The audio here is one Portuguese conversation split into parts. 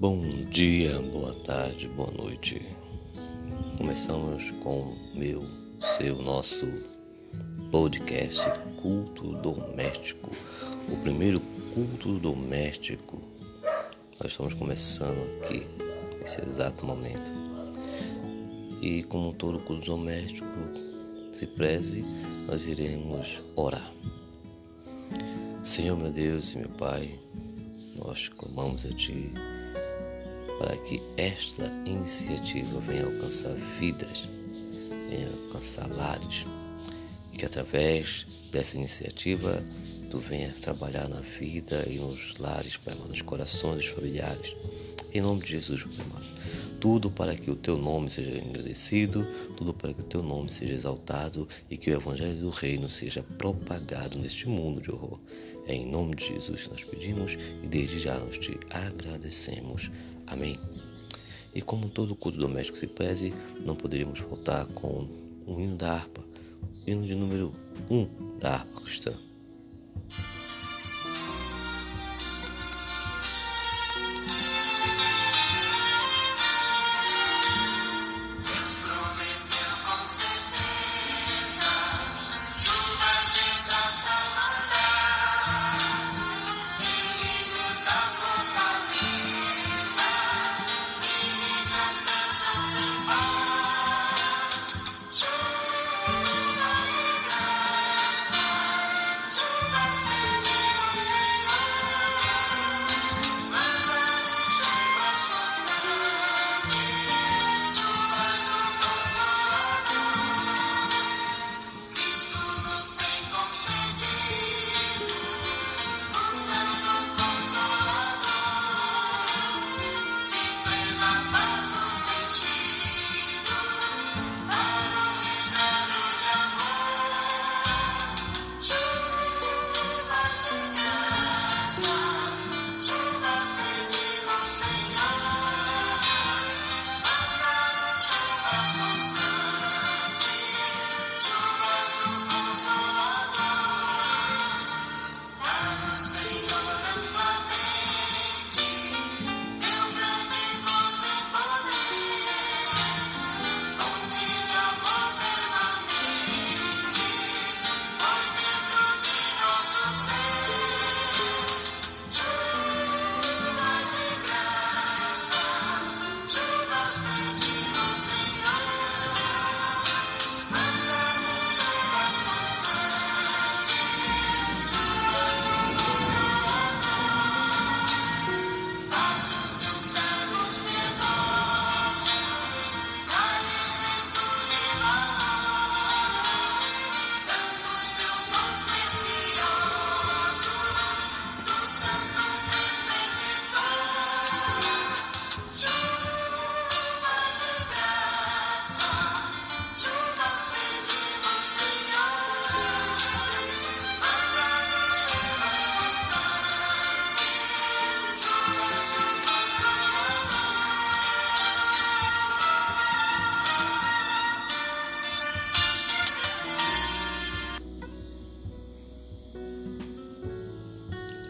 Bom dia, boa tarde, boa noite. Começamos com meu, seu, nosso podcast Culto Doméstico, o primeiro culto doméstico. Nós estamos começando aqui nesse exato momento. E como todo culto doméstico se preze, nós iremos orar. Senhor meu Deus e meu Pai, nós clamamos a Ti para que esta iniciativa venha alcançar vidas, venha alcançar lares, e que através dessa iniciativa Tu venhas trabalhar na vida e nos lares, nos corações dos familiares. Em nome de Jesus, Pai. Tudo para que o Teu nome seja engrandecido, tudo para que o Teu nome seja exaltado e que o Evangelho do Reino seja propagado neste mundo de horror. É em nome de Jesus que nós pedimos e desde já nós te agradecemos. Amém. E como todo culto doméstico se preze, não poderíamos faltar com o hino da harpa, hino de número 1 um da harpa cristã.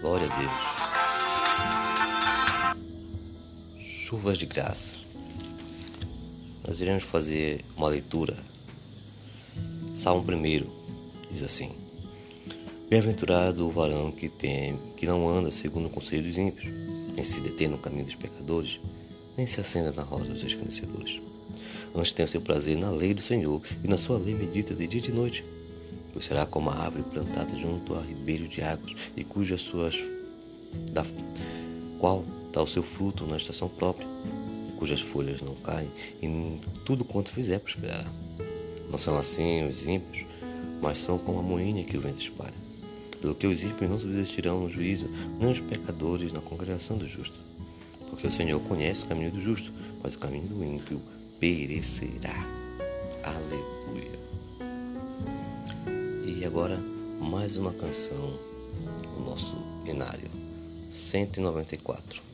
Glória a Deus. Chuvas de graça. Nós iremos fazer uma leitura. Salmo 1 diz assim: Bem-aventurado o varão que tem, que não anda segundo o conselho dos ímpios, nem se detém no caminho dos pecadores, nem se acenda na roda dos escarnecedores. Antes tem o seu prazer na lei do Senhor, e na sua lei medita de dia e de noite pois será como a árvore plantada junto a ribeiro de águas e cujas suas da qual dá o seu fruto na estação própria, cujas folhas não caem, e tudo quanto fizer prosperará. Não são assim os ímpios, mas são como a moinha que o vento espalha. Pelo que os ímpios não subsistirão no juízo, nem os pecadores na congregação do justo. Porque o Senhor conhece o caminho do justo, mas o caminho do ímpio perecerá. Aleluia. E agora mais uma canção do nosso Inário 194.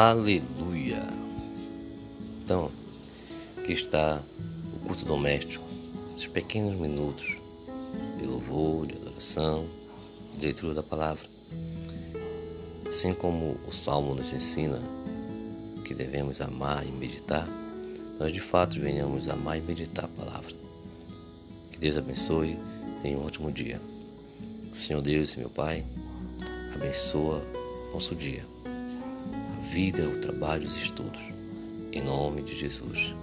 Aleluia! Então, aqui está o culto doméstico, esses pequenos minutos de louvor, de adoração, de leitura da palavra. Assim como o Salmo nos ensina que devemos amar e meditar, nós de fato venhamos amar e meditar a palavra. Que Deus abençoe em um ótimo dia. Senhor Deus e meu Pai, abençoa nosso dia vida, o trabalho, os estudos. Em nome de Jesus.